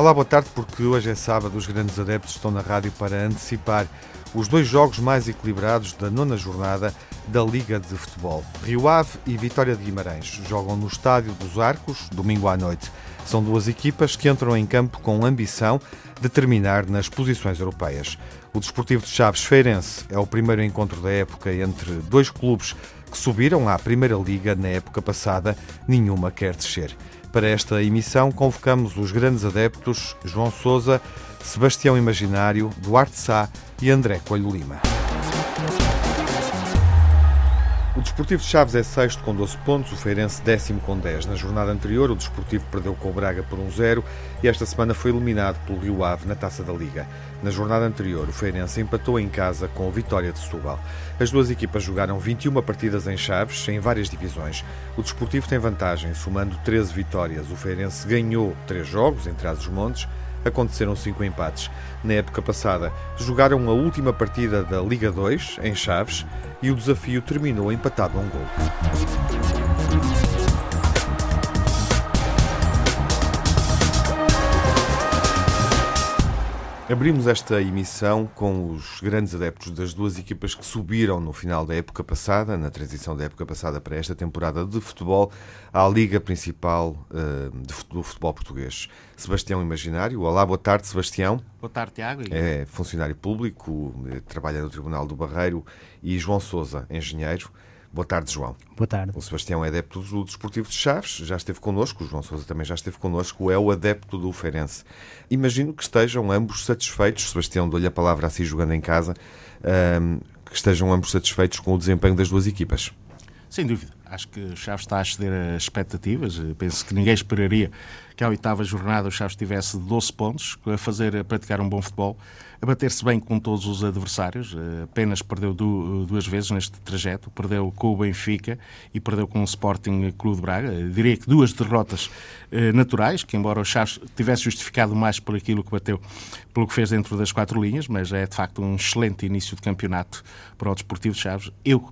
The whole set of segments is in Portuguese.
Olá, boa tarde, porque hoje é sábado, os grandes adeptos estão na rádio para antecipar os dois jogos mais equilibrados da nona jornada da Liga de Futebol. Rio Ave e Vitória de Guimarães jogam no Estádio dos Arcos, domingo à noite. São duas equipas que entram em campo com ambição de terminar nas posições europeias. O Desportivo de Chaves Feirense é o primeiro encontro da época entre dois clubes que subiram à Primeira Liga na época passada, nenhuma quer descer. Para esta emissão, convocamos os grandes adeptos João Sousa, Sebastião Imaginário, Duarte Sá e André Coelho Lima. O Desportivo de Chaves é sexto com 12 pontos, o Feirense décimo com 10. Na jornada anterior, o Desportivo perdeu com o Braga por 1-0 e esta semana foi eliminado pelo Rio Ave na Taça da Liga. Na jornada anterior, o Feirense empatou em casa com o Vitória de Setúbal. As duas equipas jogaram 21 partidas em Chaves, em várias divisões. O Desportivo tem vantagem, somando 13 vitórias. O Feirense ganhou 3 jogos, entre as montes aconteceram cinco empates. Na época passada, jogaram a última partida da Liga 2, em Chaves, e o desafio terminou empatado a um gol. Abrimos esta emissão com os grandes adeptos das duas equipas que subiram no final da época passada, na transição da época passada para esta temporada de futebol, à Liga Principal uh, do futebol português. Sebastião Imaginário. Olá, boa tarde, Sebastião. Boa tarde, Tiago. É funcionário público, eh, trabalha no Tribunal do Barreiro. E João Souza, engenheiro. Boa tarde, João. Boa tarde. O Sebastião é adepto do Desportivo de Chaves, já esteve connosco, o João Sousa também já esteve connosco, é o adepto do Feirense. Imagino que estejam ambos satisfeitos, Sebastião, dou-lhe a palavra assim jogando em casa, um, que estejam ambos satisfeitos com o desempenho das duas equipas. Sem dúvida. Acho que o Chaves está a exceder as expectativas. Penso que ninguém esperaria que à oitava jornada o Chaves tivesse 12 pontos, a fazer, a praticar um bom futebol a bater-se bem com todos os adversários. Eh, apenas perdeu duas vezes neste trajeto. Perdeu com o Benfica e perdeu com o Sporting Clube de Braga. Eu diria que duas derrotas eh, naturais, que embora o Chaves tivesse justificado mais por aquilo que bateu, pelo que fez dentro das quatro linhas, mas é de facto um excelente início de campeonato para o Desportivo de Chaves. Eu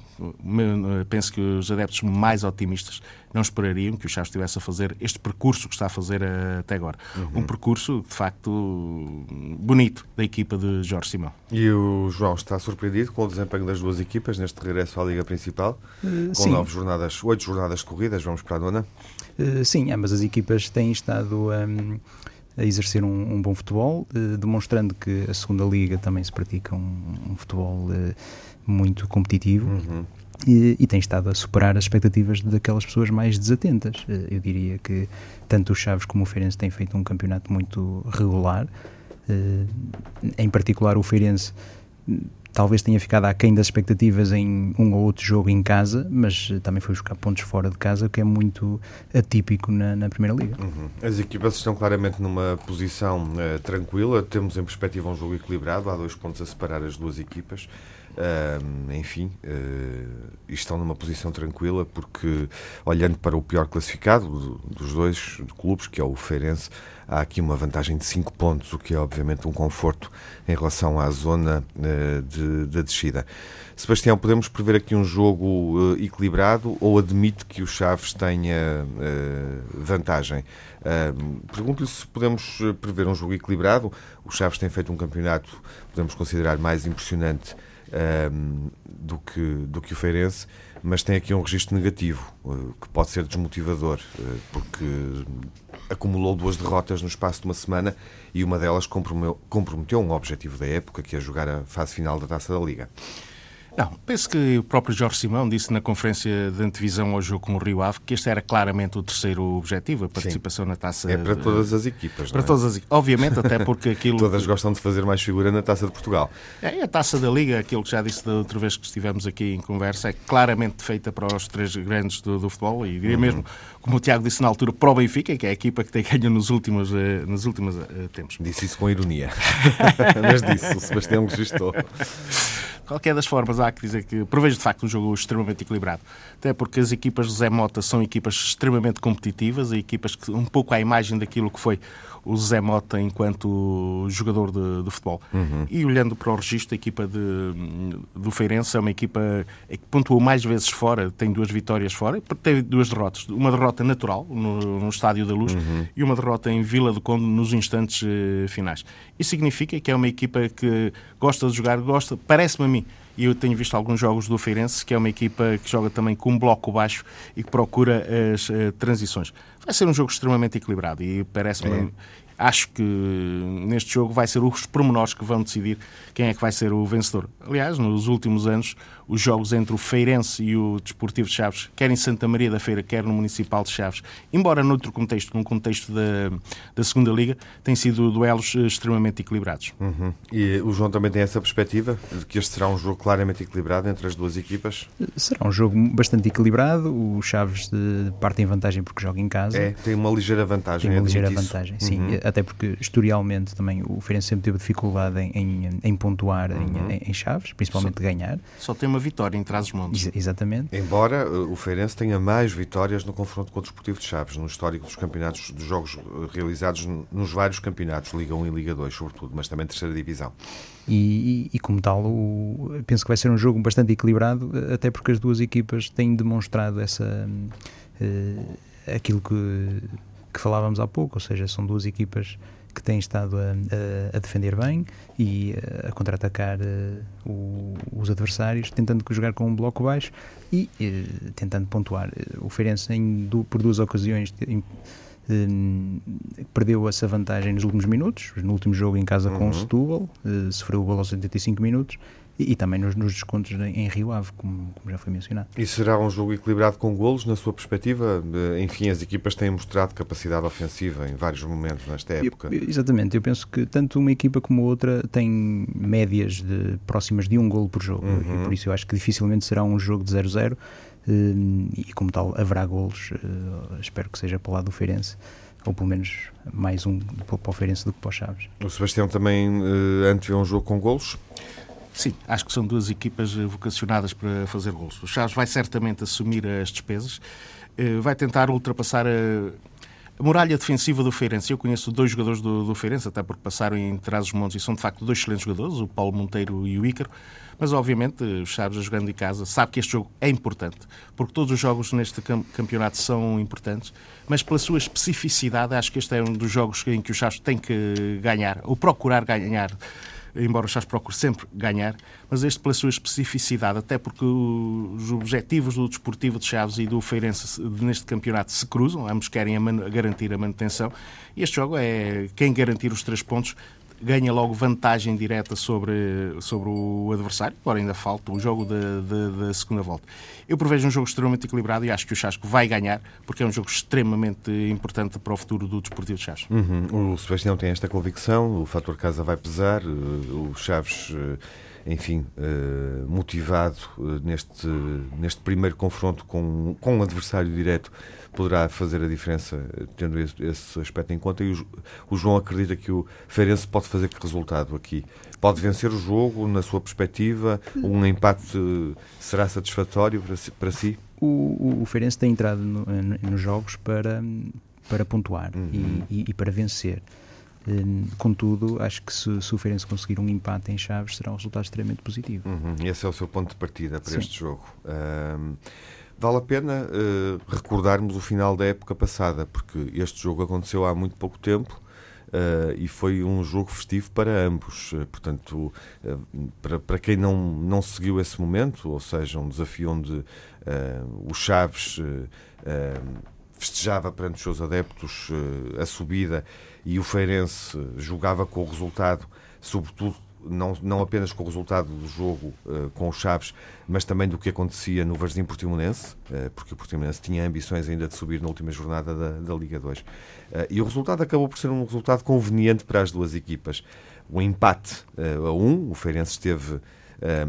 penso que os adeptos mais otimistas não esperariam que o Chaves estivesse a fazer este percurso que está a fazer eh, até agora. Uhum. Um percurso, de facto, bonito da equipa de Jorge Simão. E o João está surpreendido com o desempenho das duas equipas neste regresso à Liga Principal? Uh, com sim. nove jornadas, oito jornadas corridas, vamos para a nona? Uh, sim, ambas as equipas têm estado um, a exercer um, um bom futebol, demonstrando que a segunda Liga também se pratica um, um futebol muito competitivo. Uhum e, e, tem estado a superar as expectativas daquelas pessoas mais desatentas. Eh, eu diria que tanto o Chaves como o Feirense têm feito um campeonato muito regular. Eh, em particular, o Feirense hum, talvez tenha ficado aquém das expectativas em um ou outro jogo em casa, mas eh, também foi buscar pontos fora de casa, o que é muito atípico na, na Primeira Liga. Uhum. As equipas estão claramente numa posição uh, tranquila, temos em perspectiva um jogo equilibrado, há dois pontos a separar as duas equipas. Uh, enfim, uh, estão numa posição tranquila porque, olhando para o pior classificado dos dois clubes, que é o Feirense, há aqui uma vantagem de 5 pontos, o que é obviamente um conforto em relação à zona uh, de, de descida. Sebastião, podemos prever aqui um jogo uh, equilibrado ou admite que o Chaves tenha vantagem? Pergunto-lhe se podemos prever um jogo equilibrado. O Chaves tem feito um campeonato, podemos considerar mais impressionante um, do, que, do que o Feirense, mas tem aqui um registro negativo, uh, que pode ser desmotivador, uh, porque acumulou duas derrotas no espaço de uma semana e uma delas comprometeu um objetivo da época, que é jogar a fase final da Taça da Liga. Não, penso que o próprio Jorge Simão disse na conferência de antevisão ao jogo com o Rio Ave que este era claramente o terceiro objetivo, a participação Sim. na taça. É para todas as equipas, Para é? todas as Obviamente, até porque aquilo. todas gostam de fazer mais figura na taça de Portugal. É, a taça da Liga, aquilo que já disse da outra vez que estivemos aqui em conversa, é claramente feita para os três grandes do, do futebol e diria uhum. mesmo, como o Tiago disse na altura, para o Benfica, que é a equipa que tem ganho nos últimos, uh, nos últimos uh, tempos. Disse isso com ironia, mas disse, o Sebastião registou. qualquer das formas, há que dizer que prevejo de facto um jogo extremamente equilibrado. Até porque as equipas de Zé Mota são equipas extremamente competitivas, equipas que um pouco à imagem daquilo que foi o Zé Mota enquanto jogador de, de futebol. Uhum. E olhando para o registro, a equipa de, do Feirense é uma equipa que pontuou mais vezes fora, tem duas vitórias fora, teve duas derrotas. Uma derrota natural no, no Estádio da Luz uhum. e uma derrota em Vila do Conde nos instantes uh, finais. Isso significa que é uma equipa que gosta de jogar, gosta, parece-me a mim, e eu tenho visto alguns jogos do Feirense, que é uma equipa que joga também com um bloco baixo e que procura as uh, transições. Vai ser um jogo extremamente equilibrado e parece-me. É acho que neste jogo vai ser os pormenores que vão decidir quem é que vai ser o vencedor. Aliás, nos últimos anos, os jogos entre o Feirense e o Desportivo de Chaves, quer em Santa Maria da Feira, quer no Municipal de Chaves, embora noutro contexto, num contexto da, da Segunda Liga, têm sido duelos eh, extremamente equilibrados. Uhum. E o João também tem essa perspectiva de que este será um jogo claramente equilibrado entre as duas equipas? Será um jogo bastante equilibrado. O Chaves de, parte em vantagem porque joga em casa. É, tem uma ligeira vantagem. Tem uma ligeira vantagem, isso. sim. Uhum. Até porque, historialmente, também o Feirense sempre teve dificuldade em, em, em pontuar uhum. em, em, Chaves, principalmente só, ganhar. Só tem uma vitória em Trás-os-Montes. Ex exatamente. Embora eh, o Feirense tenha mais vitórias no confronto com o Desportivo de Chaves, no histórico dos campeonatos, dos jogos eh, realizados nos vários campeonatos, Liga 1 e Liga 2, sobretudo, mas também terceira divisão. E, e, e, como tal, o, penso que vai ser um jogo bastante equilibrado, eh, até porque as duas equipas têm demonstrado essa uh, aquilo que, que falávamos há pouco, ou seja, são duas equipas que têm estado a, a, a defender bem e a contra-atacar uh, os adversários, tentando jogar com um bloco baixo e uh, tentando pontuar. O Feirense, em, por duas ocasiões, em, um, perdeu essa vantagem nos últimos minutos, no último jogo em casa uhum. com o Setúbal, uh, sofreu o gol aos 85 minutos e, e também nos, nos, descontos em Rio Ave, como, como, já foi mencionado. E será um jogo equilibrado com golos, na sua perspectiva? Enfim, as equipas têm mostrado capacidade ofensiva em vários momentos nesta época. Eu, exatamente, eu penso que tanto uma equipa como outra tem médias de, próximas de um golo por jogo, uhum. e por isso eu acho que dificilmente será um jogo de 0-0 hum, e como tal haverá golos, eh, espero que seja para o lado do Feirense ou pelo menos mais um para o Feirense do que para o Chaves. O Sebastião também uh, antevê um jogo com golos? Sim, acho que são duas equipas vocacionadas para fazer gols. O Chaves vai certamente assumir as despesas, eh, vai tentar ultrapassar a, a muralha defensiva do Feirense. Eu conheço dois jogadores do, do Feirense, até porque passaram em Trás-os-Montes e são de facto dois excelentes jogadores, o Paulo Monteiro e o Ícaro. Mas, obviamente, o Chaves, jogando em casa, sabe que este jogo é importante, porque todos os jogos neste campeonato são importantes, mas pela sua especificidade, acho que este é um dos jogos em que o Chaves tem que ganhar, ou procurar ganhar embora o Chaves procure sempre ganhar, mas este pela sua especificidade, até porque os objetivos do Desportivo de Chaves e do Feirense neste campeonato se cruzam, ambos querem a garantir a manutenção, e este jogo é quem garantir os três pontos ganha logo vantagem direta sobre, sobre o adversário, embora ainda falta o jogo da segunda volta. Eu prevejo um jogo extremamente equilibrado e acho que o Chasco vai ganhar, porque é um jogo extremamente importante para o futuro do Desportivo de Chaves. Uhum. O Sebastião tem esta convicção, o fator casa vai pesar, eh, o Chaves eh, enfim, eh, motivado neste, neste primeiro confronto com, com um adversário direto, poderá fazer a diferença tendo esse, esse aspecto em conta. E o, o, João acredita que o Feirense pode fazer que resultado aqui? Pode vencer o jogo, na sua perspectiva? Um empate será satisfatório para si? Para si? O, o, Feirense tem entrado no, nos jogos para, para pontuar uhum. e, e, e para vencer. Hum, contudo, acho que se, se o Feirense conseguir um empate em Chaves, será um resultado extremamente positivo. Uhum. Esse é o seu ponto de partida para Sim. este jogo. Um, vale a pena uh, recordarmos o final da época passada, porque este jogo aconteceu há muito pouco tempo. Uh, e foi um jogo festivo para ambos. Uh, portanto, uh, para, para quem não, não seguiu esse momento, ou seja, um desafio onde o Chaves festejava perante os seus adeptos a subida e o Feirense jogava com o resultado, sobretudo não, não apenas com o resultado do jogo uh, com o Chaves, mas também do que acontecia no Varzim Portimonense, uh, porque o Portimonense tinha ambições ainda de subir na última jornada da, da Liga 2. Uh, eh, e o resultado acabou por ser um resultado conveniente para as duas equipas. O empate a um, o Feirense esteve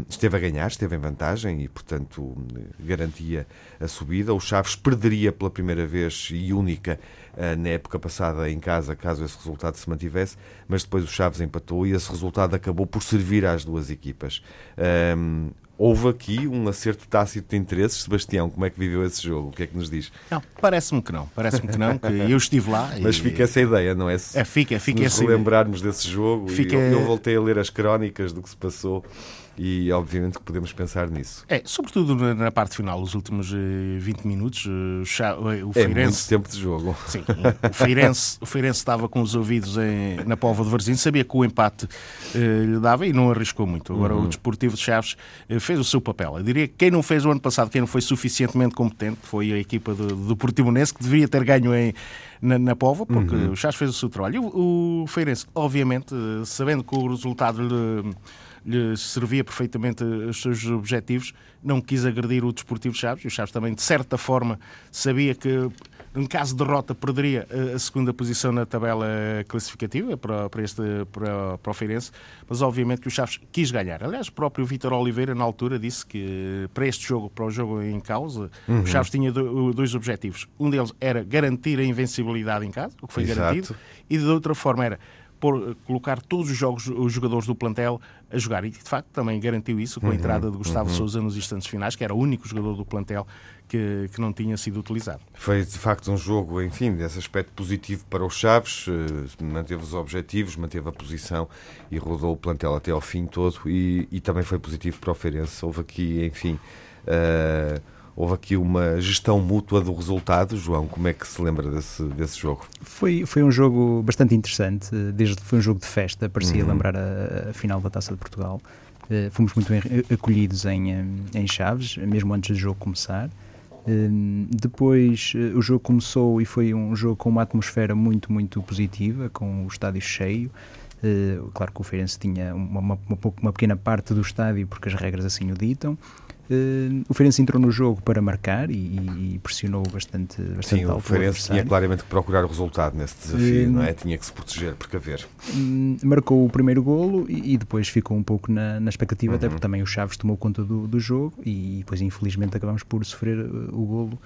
esteve a ganhar, esteve em vantagem e, portanto, garantia a subida. O Chaves perderia pela primeira vez e única uh, na época passada em casa, caso esse resultado se mantivesse, mas depois o Chaves empatou e esse resultado acabou por servir às duas equipas. Uh, houve aqui um acerto tácito de interesses. Sebastião, como é que viveu esse jogo? O que é que nos diz? Não, parece-me que não. Parece-me que não, que eu estive lá. Mas e... fica essa ideia, não é? Se é, fica, fica nos lembrarmos desse jogo. Fica... Eu, eu voltei a ler as crónicas do que se passou e obviamente que podemos pensar nisso. É, sobretudo na parte final, os últimos 20 eh, minutos, eh, o Feirense... É muito tempo de jogo. Sim, o Feirense, o Feirense estava com os ouvidos em, na pova de Varzim, sabia que o empate eh, lhe dava e não arriscou muito. Agora uhum. o Desportivo de Chaves fez o seu papel. Eu diria que quem não fez o ano passado, quem não foi suficientemente competente, foi a equipa do, do Portimonense, que deveria ter ganho em, na, na Pova, porque uhum. o Chaves fez o seu trabalho. O, o Feirense, obviamente, sabendo que o resultado lhe lhe servia perfeitamente os seus objetivos, não quis agredir o Desportivo Chaves, e o Chaves também, de certa forma, sabia que em caso de derrota, perderia a segunda posição na tabela classificativa para, para, este, para, para o Feirense, mas obviamente que o Chaves quis ganhar. Aliás, o próprio Vítor Oliveira, na altura, disse que para este jogo, para o jogo em causa, uhum. o Chaves tinha dois objetivos. Um deles era garantir a invencibilidade em casa, o que foi Exato. garantido, e de outra forma era por, colocar todos os, jogos, os jogadores do plantel a jogar. E, de facto, também garantiu isso com a uhum, entrada de Gustavo uhum. Souza nos instantes finais, que era o único jogador do plantel que, que não tinha sido utilizado. Foi, de facto, um jogo, enfim, desse aspecto positivo para os Chaves, eh, manteve os objetivos, manteve a posição e rodou o plantel até ao fim todo e, e também foi positivo para o Feirense. Houve aqui, enfim... Uh, houve aqui uma gestão mútua do resultado. João, como é que se lembra desse, desse jogo? Foi, foi um jogo bastante interessante, desde foi um jogo de festa, parecia uhum. lembrar a, a, final da Taça de Portugal. Uh, fomos muito bem acolhidos em, eh, em Chaves, mesmo antes do jogo começar. Uh, depois uh, o jogo começou e foi um jogo com uma atmosfera muito, muito positiva, com o estádio cheio. claro que o Feirense tinha uma, uma, uma, pequena parte do estádio, porque as regras assim o ditam. Uh, o Feirense entrou no jogo para marcar e, e pressionou bastante, bastante Sim, o Feirense tinha claramente que procurar o resultado nesse desafio, uh, não é? Tinha que se proteger, precaver. Uh, marcou o primeiro golo e, e, depois ficou um pouco na, na expectativa, uhum. até porque também o Chaves tomou conta do, do jogo e depois infelizmente acabamos por sofrer eh, o golo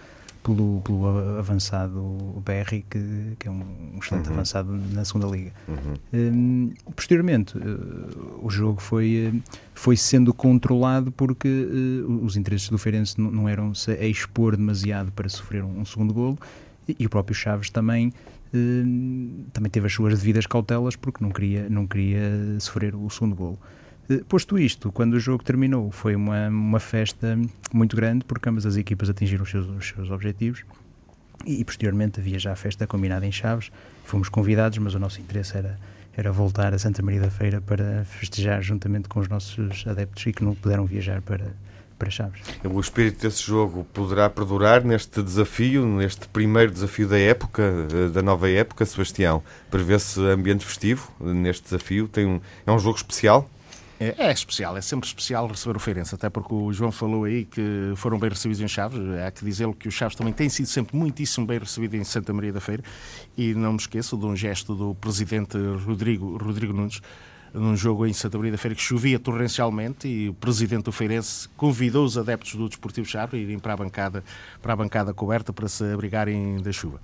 pelo, pelo avançado BR, que, que é um excelente uhum. avançado na segunda liga. Uhum. Um, posteriormente, uh, o jogo foi, uh, foi sendo controlado porque uh, os interesses do Feirense não, não eram -se a expor demasiado para sofrer um, um segundo golo e, e, o próprio Chaves também também teve as suas devidas cautelas porque não queria, não queria sofrer o segundo golo. Eh, posto isto, quando o jogo terminou, foi uma, uma festa muito grande, porque ambas as equipas atingiram os seus, os seus objetivos. E, e, posteriormente havia já a festa combinada em Chaves. Fomos convidados, mas o nosso interesse era, era voltar a Santa Maria da Feira para festejar juntamente com os nossos adeptos e que não puderam viajar para, para Chaves. O espírito desse jogo poderá perdurar neste desafio, neste primeiro desafio da época, eh, da nova época, Sebastião? Prevê-se ambiente festivo neste desafio? Tem um, é um jogo especial? É, é, especial, é sempre especial receber o Feirense, até porque o João falou aí que foram bem recebidos em Chaves. Há que dizê-lo que o Chaves também tem sido sempre muitíssimo bem recebido em Santa Maria da Feira. E não me esqueço de um gesto do presidente Rodrigo, Rodrigo Nunes, num jogo em Santa Maria da Feira que chovia torrencialmente e o presidente do Feirense convidou os adeptos do Desportivo Chaves a irem para a bancada, para a bancada coberta para se abrigarem da chuva.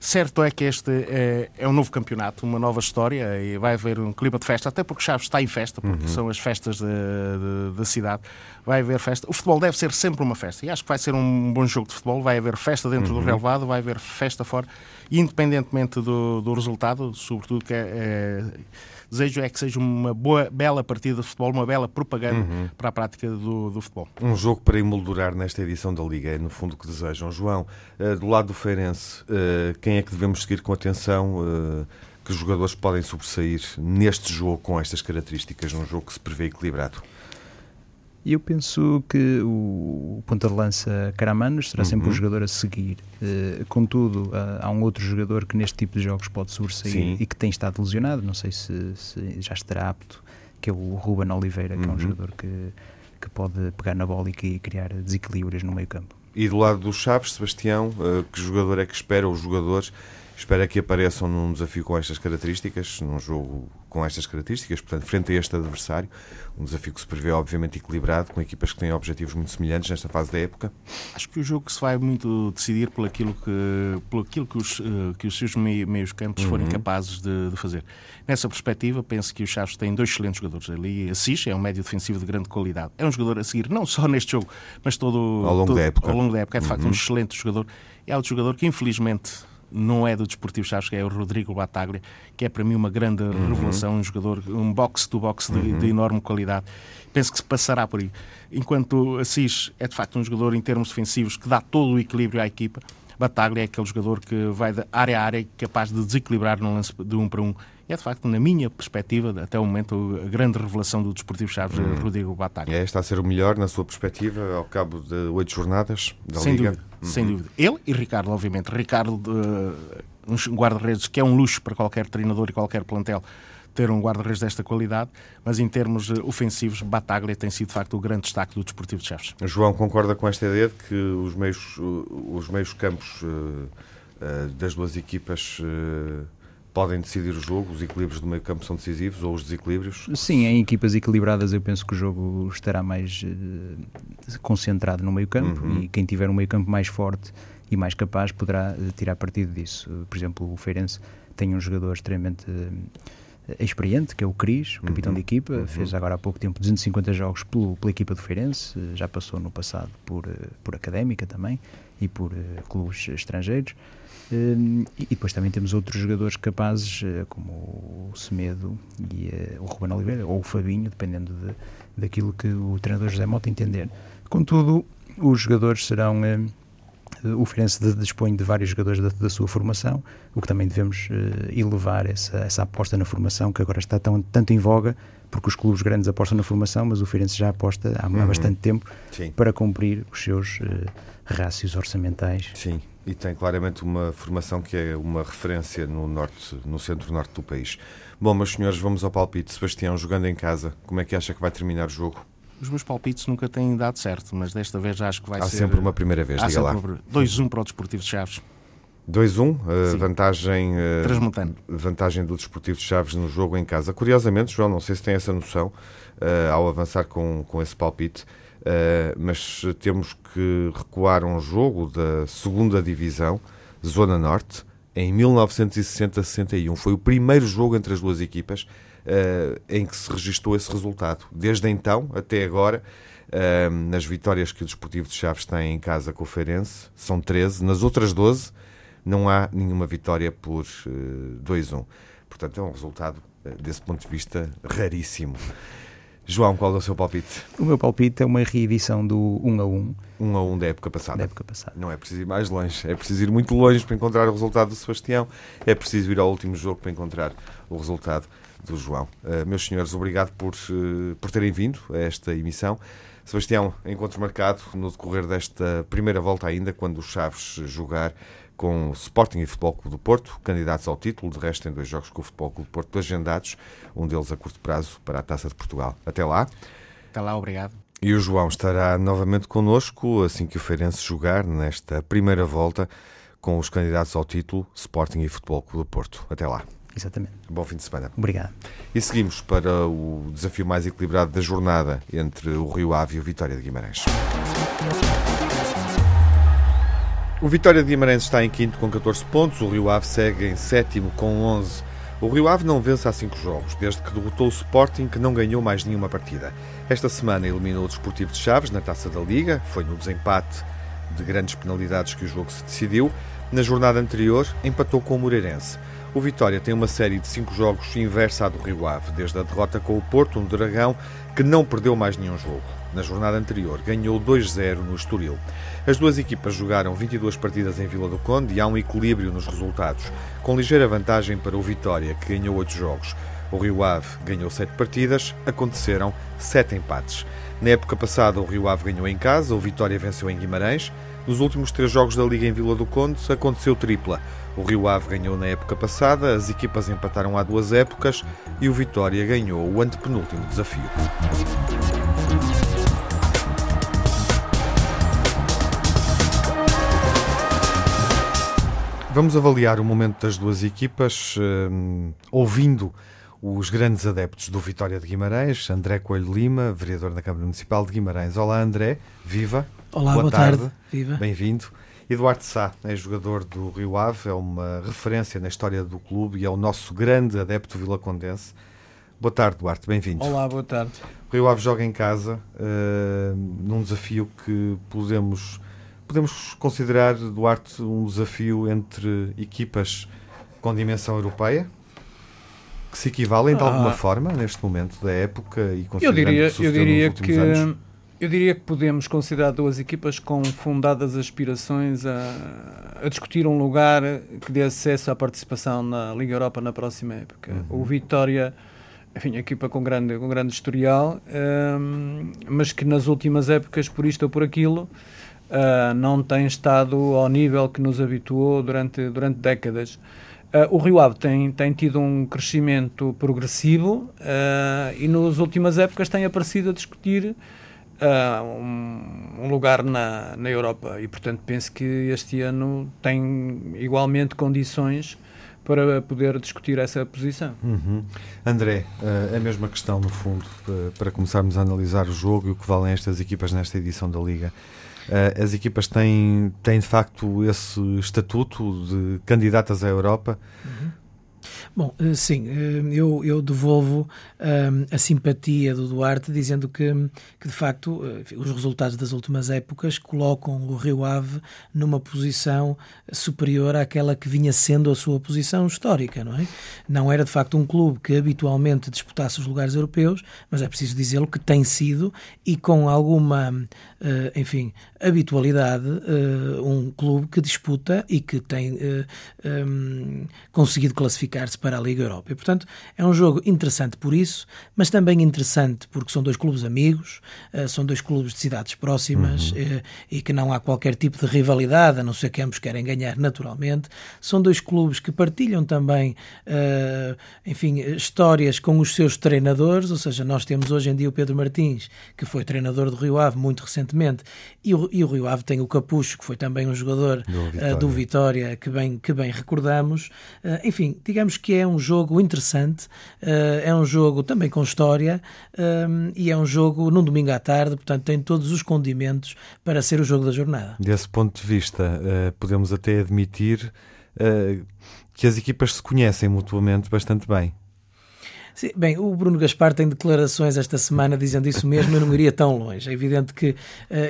Certo é que este é, é um novo campeonato, uma nova história e vai haver um clima de festa, até porque Chaves está em festa, porque uhum. são as festas da, da, da cidade. Vai haver festa. O futebol deve ser sempre uma festa e acho que vai ser um bom jogo de futebol. Vai haver festa dentro uhum. do relevado, vai haver festa fora, independentemente do, do resultado, sobretudo que é, é desejo é que seja uma boa, bela partida de futebol, uma bela propaganda uhum. para a prática do, do, futebol. Um jogo para emoldurar nesta edição da Liga, é no fundo o que desejam. João, uh, do lado do Feirense, uh, quem é que devemos seguir com atenção? Uh, que jogadores podem sobressair neste jogo com estas características, num jogo que se prevê equilibrado? E eu penso que o ponta de lança Caramanos será sempre uhum. um jogador a seguir. Uh, contudo, uh, há um outro jogador que neste tipo de jogos pode sobressair Sim. e que tem estado lesionado, não sei se, se, já estará apto, que é o Ruben Oliveira, que uhum. é um uhum. jogador que, que pode pegar na bola e criar desequilíbrios no meio campo. E do lado dos Chaves, Sebastião, uh, que jogador é que espera os jogadores Espera que apareçam num desafio com estas características, num jogo com estas características, portanto, frente a este adversário. Um desafio que se prevê, obviamente, equilibrado, com equipas que têm objetivos muito semelhantes nesta fase da época. Acho que o jogo se vai muito decidir por aquilo que, por aquilo que, os, eh, que os seus meios campos uhum. forem capazes de, de, fazer. Nessa perspectiva, penso que os Chaves têm dois excelentes jogadores. Ali, Assis é um médio defensivo de grande qualidade. É um jogador a seguir, não só neste jogo, mas todo ao longo todo, da época. Ao longo da época. É de facto uhum. um excelente jogador. É outro jogador que, infelizmente, não é do Desportivo Chaves, que é o Rodrigo Bataglia, que é para mim uma grande uhum. revelação, um jogador, um box-to-box -box de, uhum. de, enorme qualidade. Penso que se passará por aí. Enquanto Assis é de facto um jogador em termos defensivos que dá todo o equilíbrio à equipa, Bataglia é aquele jogador que vai de área a área capaz de desequilibrar no lance de um para um é de facto, na minha perspectiva, até o momento, a grande revelação do Desportivo Chaves, hum. Rodrigo Bataglia. É, está a ser o melhor, na sua perspectiva, ao cabo de oito jornadas da sem Liga? Dúvida, uhum. Sem dúvida. Ele e Ricardo, obviamente. Ricardo, uh, um guarda-redes que é um luxo para qualquer treinador e qualquer plantel ter um guarda-redes desta qualidade, mas em termos eh, ofensivos, Bataglia tem sido de facto o grande destaque do Desportivo de Chaves. João concorda com esta ideia de que os meios, os meios campos uh, das duas equipas podem decidir o jogo, os equilíbrios do meio campo são decisivos ou os desequilíbrios? Sim, em equipas equilibradas eu penso que o jogo estará mais uh, concentrado no meio campo uhum. e quem tiver um meio campo mais forte e mais capaz poderá uh, tirar partido disso. Uh, por exemplo, o Feirense tem um jogador extremamente experiente, que é o Cris, o capitão uhum. de equipa, uhum. fez agora há pouco tempo 250 jogos pelo, pela equipa do Feirense, já passou no passado por, por Académica também e por clubes estrangeiros. Hum, e depois também temos outros jogadores capazes, eh, como o Semedo e eh, o Ruben Oliveira, ou o Fabinho, dependendo de, daquilo que o treinador José Mota entender. Contudo, os jogadores serão. Eh, o Firenze dispõe de vários jogadores da, da, sua formação, o que também devemos elevar essa, essa aposta na formação, que agora está tão, tanto em voga, porque os clubes grandes apostam na formação, mas o Firenze já aposta há, uhum. bastante tempo Sim. para cumprir os seus uh, rácios orçamentais. Sim, e tem claramente uma formação que é uma referência no norte, no centro-norte do país. Bom, meus senhores, vamos ao palpite. Sebastião, jogando em casa, como é que acha que vai terminar o jogo? Os meus palpites nunca têm dado certo, mas desta vez acho que vai Há ser... Há sempre uma primeira vez, Há diga lá. 2-1 para o Desportivo de Chaves. 2-1, uh, vantagem, uh, vantagem do Desportivo de Chaves no jogo em casa. Curiosamente, João, não sei se tem essa noção, uh, ao avançar com, com esse palpite, mas temos que recuar um jogo da segunda divisão, Zona Norte, em 1960-61. Foi o primeiro jogo entre as duas equipas em que se registrou esse resultado. Desde então até agora, uh, nas vitórias que o Desportivo de Chaves tem em casa com o Feirense, são 13. Nas outras 12, não há nenhuma vitória por 2-1. Portanto, é um resultado, desse ponto de vista, raríssimo. João, qual é o seu palpite? O meu palpite é uma reedição do 1 a 1. 1 a 1 da época passada. Da época passada. Não é preciso ir mais longe, é preciso ir muito longe para encontrar o resultado do Sebastião, é preciso ir ao último jogo para encontrar o resultado do João. Uh, meus senhores, obrigado por, uh, por terem vindo a esta emissão. Sebastião, encontro marcado no decorrer desta primeira volta ainda, quando o Chaves jogar com o Sporting e Futebol Clube do Porto, candidatos ao título, de resto tem dois jogos com o Futebol Clube do Porto agendados, um deles a curto prazo para a Taça de Portugal. Até lá. Até lá, obrigado. E o João estará novamente connosco assim que o Feirense jogar nesta primeira volta com os candidatos ao título, Sporting e Futebol Clube do Porto. Até lá. Exatamente. Bom fim de semana. Obrigado. E seguimos para o desafio mais equilibrado da jornada entre o Rio Ave e o Vitória de Guimarães. O Vitória de Guimarães está em quinto com 14 pontos, o Rio Ave segue em sétimo com 11. O Rio Ave não vence há cinco jogos, desde que derrotou o Sporting, que não ganhou mais nenhuma partida. Esta semana eliminou o Desportivo de Chaves na Taça da Liga, foi no desempate de grandes penalidades que o jogo se decidiu. Na jornada anterior, empatou com o Moreirense. O Vitória tem uma série de cinco jogos inversa à do Rio Ave, desde a derrota com o Porto, um dragão que não perdeu mais nenhum jogo. Na jornada anterior, ganhou 2-0 no Estoril. As duas equipas jogaram 22 partidas em Vila do Conde e há um equilíbrio nos resultados, com ligeira vantagem para o Vitória, que ganhou 8 jogos. O Rio Ave ganhou 7 partidas, aconteceram 7 empates. Na época passada, o Rio Ave ganhou em casa, o Vitória venceu em Guimarães. Nos últimos três jogos da Liga em Vila do Conde, aconteceu tripla. O Rio Ave ganhou na época passada, as equipas empataram há duas épocas e o Vitória ganhou o antepenúltimo desafio. Vamos avaliar o momento das duas equipas, uh, ouvindo os grandes adeptos do Vitória de Guimarães, André Coelho Lima, vereador na Câmara Municipal de Guimarães. Olá, André, viva. Olá, boa, boa tarde. tarde. Viva. Bem-vindo. Eduardo Sá é jogador do Rio Ave, é uma referência na história do clube e é o nosso grande adepto vilacondense. Boa tarde, Duarte, bem-vindo. Olá, boa tarde. O Rio Ave joga em casa, uh, num desafio que podemos podemos considerar, Duarte, um desafio entre equipas com dimensão europeia? Que se equivalem de alguma ah. forma neste momento da época e eu diria, que eu diria que anos? Eu diria que podemos considerar duas equipas com fundadas aspirações a, a, discutir um lugar que dê acesso à participação na Liga Europa na próxima época. Uhum. O Vitória, enfim, equipa com grande, com grande historial, um, mas que nas últimas épocas, por isto ou por aquilo, uh, não tem estado ao nível que nos habituou durante, durante décadas. Uh, o Rio Ave tem, tem tido um crescimento progressivo uh, e nas últimas épocas tem aparecido a discutir uh, um, um, lugar na, na Europa e, portanto, penso que este ano tem igualmente condições para poder discutir essa posição. Uhum. André, a mesma questão, no fundo, para começarmos a analisar o jogo e o que valem estas equipas nesta edição da Liga. Uh, as equipas têm, têm de facto esse estatuto de candidatas à Europa. Uhum. Bom, eh, sim, eh, eu, eu devolvo um, a simpatia do Duarte dizendo que, que de facto, os resultados das últimas épocas colocam o Rio Ave numa posição superior àquela que vinha sendo a sua posição histórica, não é? Não era de facto um clube que habitualmente disputasse os lugares europeus, mas é preciso dizê-lo que tem sido e com alguma, enfim, habitualidade, um clube que disputa e que tem um, conseguido classificar-se para a Liga Europa. E, portanto, é um jogo interessante por isso, mas também interessante porque são dois clubes amigos, uh, são dois clubes de cidades próximas uhum. uh, e que não há qualquer tipo de rivalidade, a não ser que ambos querem ganhar naturalmente. São dois clubes que partilham também, uh, enfim, histórias com os seus treinadores, ou seja, nós temos hoje em dia o Pedro Martins, que foi treinador do Rio Ave muito recentemente, e o, e o Rio Ave tem o Capucho, que foi também um jogador do Vitória, do Vitória que, bem, que bem recordamos. enfim, digamos que é um jogo interessante, uh, é um jogo também com história um, e é um jogo num domingo à tarde, portanto tem todos os condimentos para ser o jogo da jornada. Desse ponto de vista, uh, podemos até admitir uh, que as equipas se conhecem mutuamente bastante bem. Sim, bem, o Bruno Gaspar tem declarações esta semana dizendo isso mesmo, eu não iria tão longe. É evidente que uh,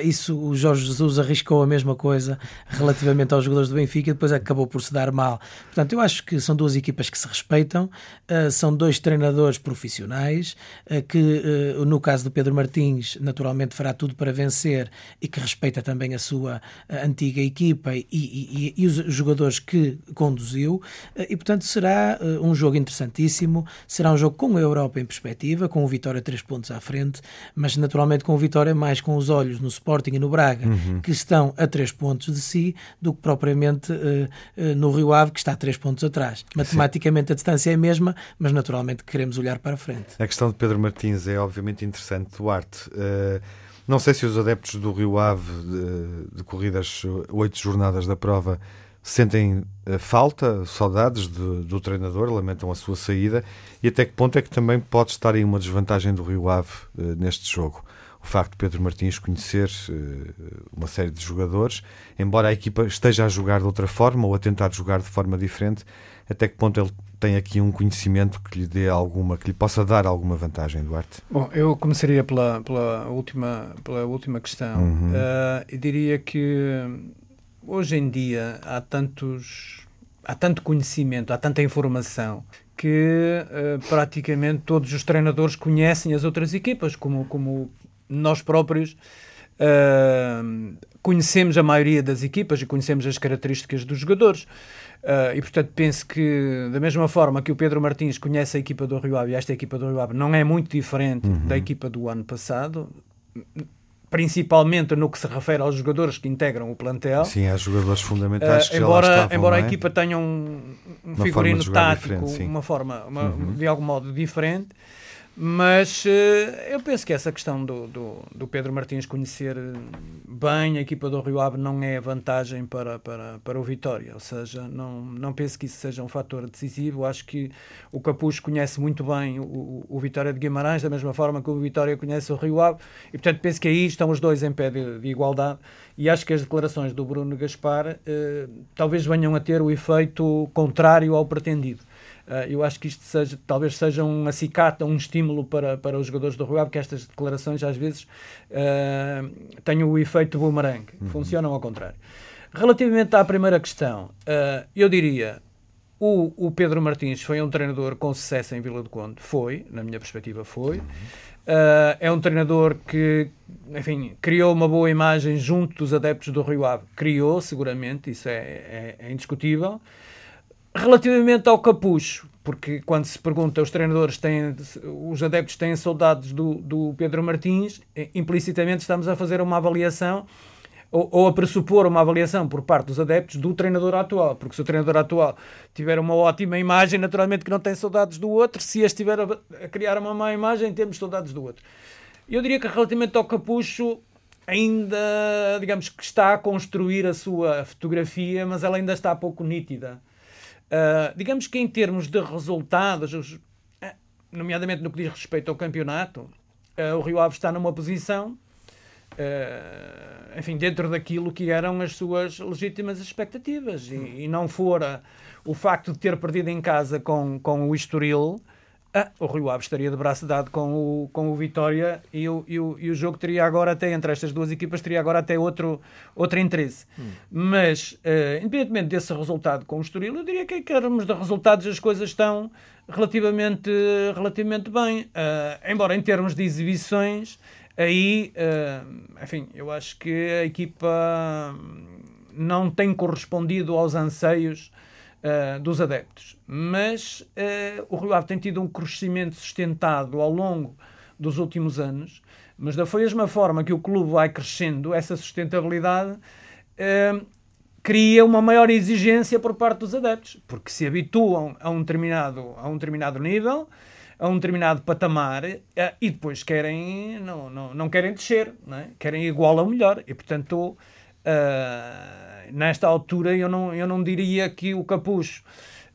isso o Jorge Jesus arriscou a mesma coisa relativamente aos jogadores do Benfica e depois acabou por se dar mal. Portanto, eu acho que são duas equipas que se respeitam, uh, são dois treinadores profissionais, uh, que no caso do Pedro Martins, naturalmente fará tudo para vencer e que respeita também a sua antiga equipa e, e, e, os jogadores que conduziu. e, portanto, será um jogo interessantíssimo, será um jogo com a Europa em perspectiva, com o Vitória três pontos à frente, mas naturalmente com o Vitória mais com os olhos no Sporting e no Braga, uhum. que estão a três pontos de si, do que propriamente uh, uh, no Rio Ave, que está a três pontos atrás. Matematicamente Sim. a distância é a mesma, mas naturalmente queremos olhar para a frente. A questão de Pedro Martins é obviamente interessante, Duarte. Uh... Não sei se os adeptos do Rio Ave, de, de corridas oito jornadas da prova, sentem eh, falta, saudades de, do treinador, lamentam a sua saída e até que ponto é que também pode estar em uma desvantagem do Rio Ave uh, neste jogo? O facto de Pedro Martins conhecer uh, uma série de jogadores, embora a equipa esteja a jogar de outra forma ou a tentar jogar de forma diferente, até que ponto ele tem aqui um conhecimento que lhe dê alguma, que lhe possa dar alguma vantagem, Duarte? Bom, eu começaria pela, pela, última, pela última questão. Uhum. Uh, e diria que hoje em dia há tantos há tanto conhecimento, há tanta informação que uh, praticamente todos os treinadores conhecem as outras equipas, como, como nós próprios uh, conhecemos a maioria das equipas e conhecemos as características dos jogadores. Uh, e portanto penso que da mesma forma que o Pedro Martins conhece a equipa do Rio Ave esta equipa do Rio Ave não é muito diferente uhum. da equipa do ano passado principalmente no que se refere aos jogadores que integram o plantel. Sim, há jogadores fundamentais que uh, embora, já estavam, embora é? a equipa tenha um, um figurino tático, uma forma uma, uhum. de algum modo diferente, Mas uh, eu penso que essa questão do, do, do, Pedro Martins conhecer bem a equipa do Rio Ave não é vantagem para, para, para o Vitória. Ou seja, não, não penso que isso seja um fator decisivo. Acho que o Capucho conhece muito bem o, o Vitória de Guimarães, da mesma forma que o Vitória conhece o Rio Ave. E, portanto, penso que aí estão os dois em pé de, de igualdade. E acho que as declarações do Bruno Gaspar uh, talvez venham a ter o efeito contrário ao pretendido. Uh, eu acho que isto seja, talvez seja um acicate, um estímulo para, para os jogadores do Rio Ave, que estas declarações às vezes uh, têm o efeito boomerang, uhum. funcionam ao contrário. Relativamente à primeira questão, uh, eu diria o, o Pedro Martins foi um treinador com sucesso em Vila do Conde, foi, na minha perspectiva foi. Uh, é um treinador que, enfim, criou uma boa imagem junto dos adeptos do Rio Ave. Criou, seguramente, isso é, é, é indiscutível. Relativamente ao Capucho, porque quando se pergunta os treinadores têm, os adeptos têm saudades do, do Pedro Martins, implicitamente estamos a fazer uma avaliação ou, ou, a pressupor uma avaliação por parte dos adeptos do treinador atual, porque se o treinador atual tiver uma ótima imagem, naturalmente que não tem saudades do outro, se este estiver a, a criar uma má imagem, temos saudades do outro. Eu diria que relativamente ao Capucho, ainda, digamos que está a construir a sua fotografia, mas ela ainda está pouco nítida. Uh, digamos que em termos de resultados, eh, nomeadamente no que diz respeito ao campeonato, uh, o Rio Ave está numa posição, uh, enfim, dentro daquilo que eram as suas legítimas expectativas. E, e não fora o facto de ter perdido em casa com, com o Estoril, ah, o Rio Ave estaria de braço dado com o, com o Vitória e o, e, o, e o jogo teria agora até, entre estas duas equipas, teria agora até outro, outro interesse. Hum. Mas, uh, independentemente desse resultado com o Estoril, eu diria que em termos de resultados as coisas estão relativamente, relativamente bem. Uh, embora em termos de exibições, aí, uh, enfim, eu acho que a equipa não tem correspondido aos anseios uh, dos adeptos. Mas uh, o Rio Ave tem tido um crescimento sustentado ao longo dos últimos anos, mas da mesma forma que o clube vai crescendo, essa sustentabilidade uh, cria uma maior exigência por parte dos adeptos, porque se habituam a um determinado, a um determinado nível, a um determinado patamar e depois querem não, não, não querem descer, não é? querem igual ou melhor e portanto uh, nesta altura eu não, eu não diria que o Capucho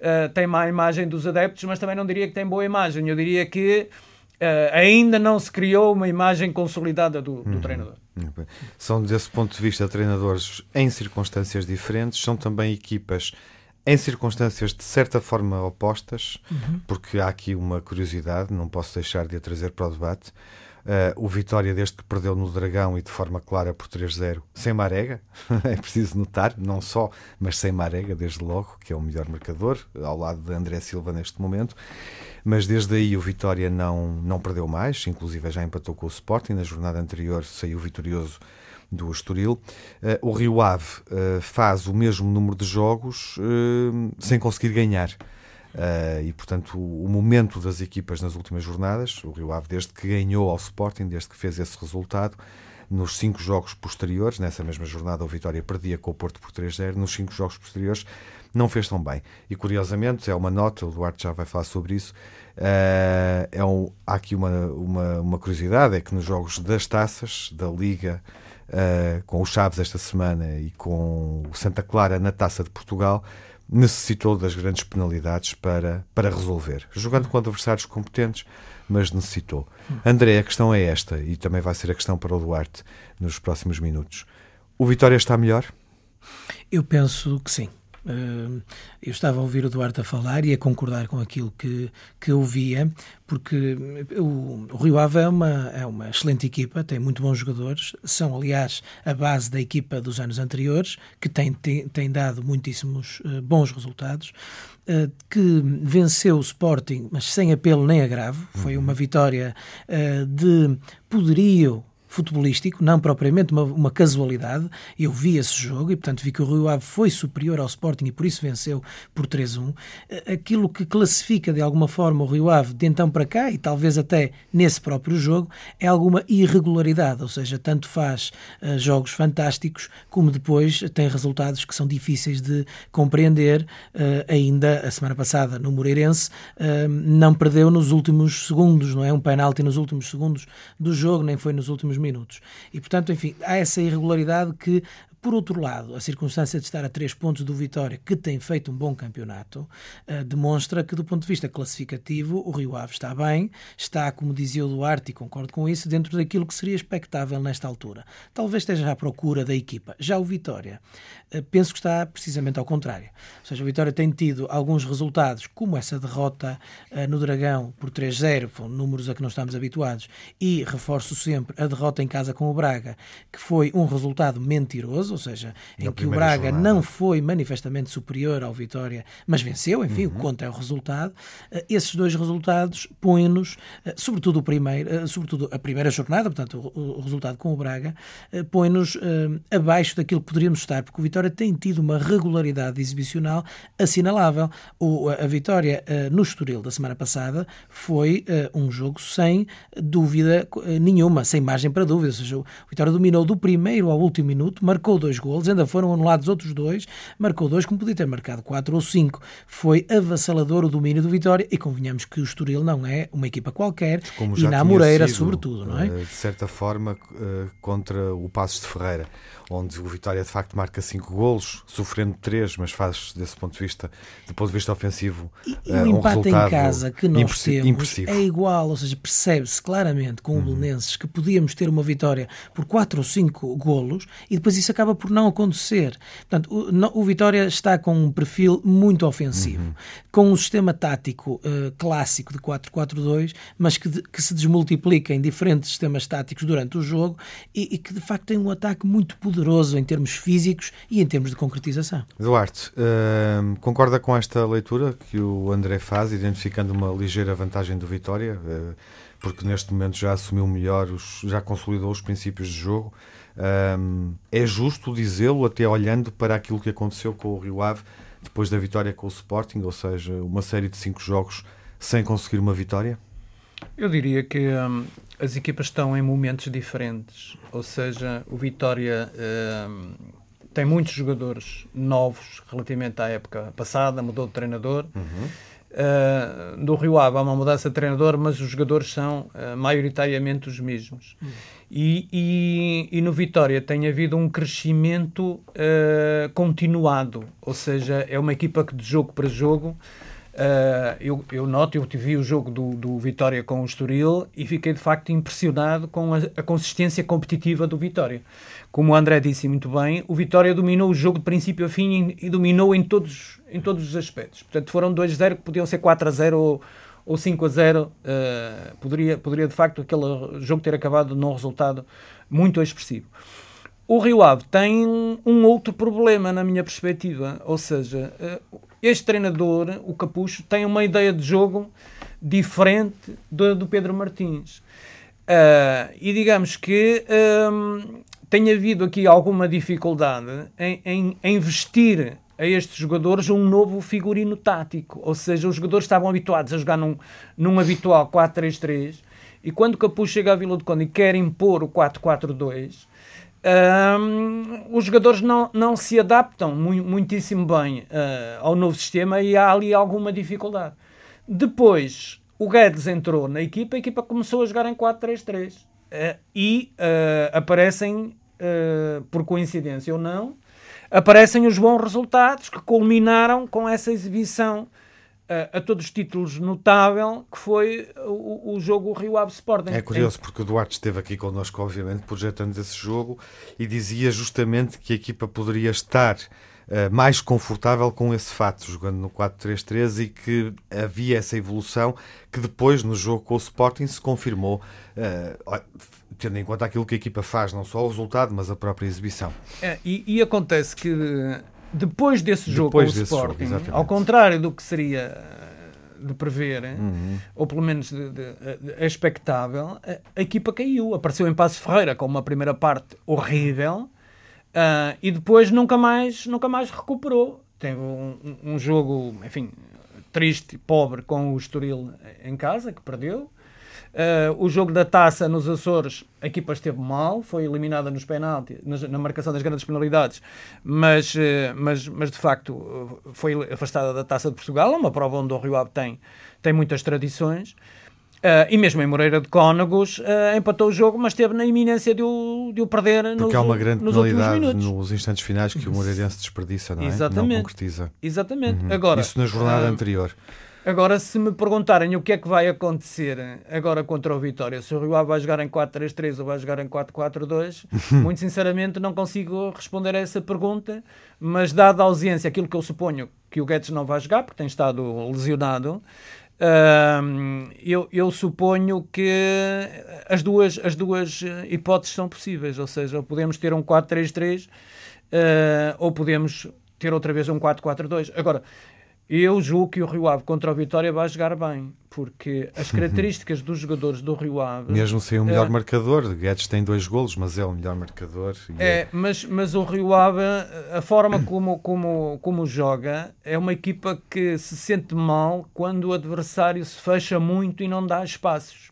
uh, tem má imagem dos adeptos, mas também não diria que tem boa imagem. Eu diria que uh, ainda não se criou uma imagem consolidada do, do uhum. treinador. São, desse ponto de vista, treinadores em circunstâncias diferentes, são também equipas em circunstâncias de certa forma opostas, uhum. porque há aqui uma curiosidade, não posso deixar de a trazer para o debate. Uh, o Vitória, desde que perdeu no Dragão e de forma clara por 3-0, sem Marega, é preciso notar, não só, mas sem Marega, desde logo, que é o melhor marcador, ao lado de André Silva neste momento. Mas desde aí o Vitória não, não perdeu mais, inclusive já empatou com o Sporting. Na jornada anterior saiu vitorioso do Estoril. Uh, o Rio Ave uh, faz o mesmo número de jogos sem conseguir ganhar. Uh, e, portanto, o, o, momento das equipas nas últimas jornadas, o Rio Ave, desde que ganhou ao Sporting, desde que fez esse resultado, nos cinco jogos posteriores, nessa mesma jornada, o Vitória perdia com o Porto por 3-0, nos cinco jogos posteriores não fez tão bem. E, curiosamente, é uma nota, o Duarte já vai falar sobre isso, uh, é um, há aqui uma, uma, uma curiosidade, é que nos jogos das taças, da Liga, uh, com o Chaves esta semana e com o Santa Clara na Taça de Portugal, necessitou das grandes penalidades para, para resolver. Jogando com adversários competentes, mas necessitou. André, a questão é esta, e também vai ser a questão para o Duarte nos próximos minutos. O Vitória está melhor? Eu penso que sim. Eu estava a ouvir o Duarte a falar e a concordar com aquilo que, que ouvia, porque o, Rio Ave é uma, é uma excelente equipa, tem muito bons jogadores, são, aliás, a base da equipa dos anos anteriores, que tem, tem, tem dado muitíssimos uh, bons resultados, uh, que venceu o Sporting, mas sem apelo nem agravo, foi uma vitória uh, de poderio futebolístico, não propriamente uma, uma, casualidade. Eu vi esse jogo e, portanto, vi que o Rio Ave foi superior ao Sporting e por isso venceu por 3-1. Aquilo que classifica de alguma forma o Rio Ave de então para cá e talvez até nesse próprio jogo é alguma irregularidade, ou seja, tanto faz uh, jogos fantásticos como depois tem resultados que são difíceis de compreender. Uh, ainda a semana passada no Moreirense uh, não perdeu nos últimos segundos, não é? Um penalti nos últimos segundos do jogo, nem foi nos últimos minutos. E, portanto, enfim, há essa irregularidade que por outro lado, a circunstância de estar a três pontos do Vitória, que tem feito um bom campeonato, uh, demonstra que, do ponto de vista classificativo, o Rio Ave está bem, está, como dizia o Duarte, e concordo com isso, dentro daquilo que seria expectável nesta altura. Talvez esteja à procura da equipa. Já o Vitória, penso que está precisamente ao contrário. Ou seja, o Vitória tem tido alguns resultados, como essa derrota uh, no Dragão por 3-0, foram números a que não estamos habituados, e reforço sempre a derrota em casa com o Braga, que foi um resultado mentiroso ou seja, em que o Braga jornada. não foi manifestamente superior ao Vitória, mas venceu, enfim, uhum. o que conta é o resultado. Uh, esses dois resultados põem-nos, sobretudo o primeiro, sobretudo a primeira jornada, portanto, o, o resultado com o Braga, põe-nos abaixo daquilo que poderíamos estar, porque o Vitória tem tido uma regularidade exibicional assinalável. O, a vitória no Estoril da semana passada foi um jogo sem dúvida nenhuma, sem margem para dúvida, ou seja, o Vitória dominou do primeiro ao último minuto, marcou dois golos, ainda foram anulados outros dois, marcou dois, como podia ter marcado quatro ou cinco. Foi avassalador o domínio do Vitória e convenhamos que o Estoril não é uma equipa qualquer e na Moreira, sido, sobretudo, não é? Eh, de certa forma, eh, contra o Passos de Ferreira onde o Vitória de facto marca 5 golos, sofrendo 3, mas faz, desse ponto de vista, do ponto de vista ofensivo, e, e uh, um empate em casa que nós temos impressivo. é igual, ou seja, percebe-se claramente com o uhum. Belenenses que podíamos ter uma vitória por 4 ou 5 golos e depois isso acaba por não acontecer. Portanto, o, no, o Vitória está com um perfil muito ofensivo, uhum. com um sistema tático uh, clássico de 4-4-2, mas que, de, que se desmultiplica em diferentes sistemas táticos durante o jogo e, e que de facto tem um ataque muito poderoso poderoso em termos físicos e em termos de concretização. Duarte, uh, concorda com esta leitura que o André faz, identificando uma ligeira vantagem do Vitória, uh, porque neste momento já assumiu melhor, os, já consolidou os princípios de jogo. Uh, é justo dizê-lo, até olhando para aquilo que aconteceu com o Rio Ave depois da vitória com o Sporting, ou seja, uma série de cinco jogos sem conseguir uma vitória? Eu diria que hum, as equipas estão em momentos diferentes. Ou seja, o Vitória hum, tem muitos jogadores novos relativamente à época passada, mudou de treinador. Uhum. Uh, do Rio Ave há uma mudança de treinador, mas os jogadores são uh, maioritariamente os mesmos. Uhum. E, e, e, no Vitória tem havido um crescimento uh, continuado, ou seja, é uma equipa que de jogo para jogo Uh, eu, eu noto, eu vi o jogo do, do Vitória com o Estoril e fiquei de facto impressionado com a, a, consistência competitiva do Vitória. Como o André disse muito bem, o Vitória dominou o jogo de princípio a fim e, e dominou em todos, em todos os aspectos. Portanto, foram 2-0 que podiam ser 4-0 ou, ou 5-0. Uh, ah, poderia, poderia de facto aquele jogo ter acabado num resultado muito expressivo. O Rio Ave tem um outro problema, na minha perspectiva, ou seja, uh, este treinador, o Capucho, tem uma ideia de jogo diferente do, do Pedro Martins. Uh, e digamos que um, tem havido aqui alguma dificuldade em, em, em vestir a estes jogadores um novo figurino tático. Ou seja, os jogadores estavam habituados a jogar num, num habitual 4-3-3 e quando o Capucho chega à Vila do Conde e quer impor o 4-4-2, um, os jogadores não, não se adaptam muitíssimo bem uh, ao novo sistema e há ali alguma dificuldade. Depois, o Guedes entrou na equipa, a equipa começou a jogar em 4-3-3 uh, ah, e uh, aparecem, por coincidência ou não, aparecem os bons resultados que culminaram com essa exibição a, a, todos os títulos notável que foi o, o jogo Rio Ave Sporting. É curioso porque o Duarte esteve aqui connosco, obviamente, projetando esse jogo e dizia justamente que a equipa poderia estar uh, mais confortável com esse fato, jogando no 4-3-3 e que havia essa evolução que depois no jogo com o Sporting se confirmou. Uh, tendo em conta aquilo que a equipa faz, não só o resultado, mas a própria exibição. É, e, e acontece que depois desse jogo depois com o Sporting, jogo, ao contrário do que seria de prever, uhum. ou pelo menos de, de, de, expectável, a, a, equipa caiu. Apareceu em Passo Ferreira com uma primeira parte horrível uh, e depois nunca mais, nunca mais recuperou. Teve um, um jogo, enfim, triste, pobre com o Estoril em casa, que perdeu. Uh, o jogo da taça nos Açores, a equipa esteve mal, foi eliminada nos penaltis, na, marcação das grandes penalidades, mas, uh, mas, mas de facto foi afastada da taça de Portugal, uma prova onde o Rio Ave tem, tem muitas tradições. Uh, e mesmo em Moreira de Cónagos uh, empatou o jogo, mas esteve na iminência de o, de o perder Porque nos, há uma grande nos penalidade nos instantes finais que o Moreirense desperdiça, não é? Exatamente. Não concretiza. Exatamente. Uhum. Agora, Isso na jornada uh, anterior. Agora, se me perguntarem o que é que vai acontecer agora contra o Vitória, se o Rio Ave vai jogar em 4-3-3 ou vai jogar em 4-4-2, muito sinceramente não consigo responder a essa pergunta, mas dada a ausência, aquilo que eu suponho que o Guedes não vai jogar, porque tem estado lesionado, Uh, eu, eu, suponho que as duas, as duas hipóteses são possíveis, ou seja, podemos ter um 4-3-3 uh, ah, ou podemos ter outra vez um 4-4-2. Agora, eu julgo que o Rio Ave contra o Vitória vai jogar bem, porque as características dos jogadores do Rio Ave. Mesmo sem o melhor é, marcador, Guedes tem dois golos, mas é o melhor marcador. É, é, Mas, mas o Rio Ave, a forma como, como, como joga, é uma equipa que se sente mal quando o adversário se fecha muito e não dá espaços.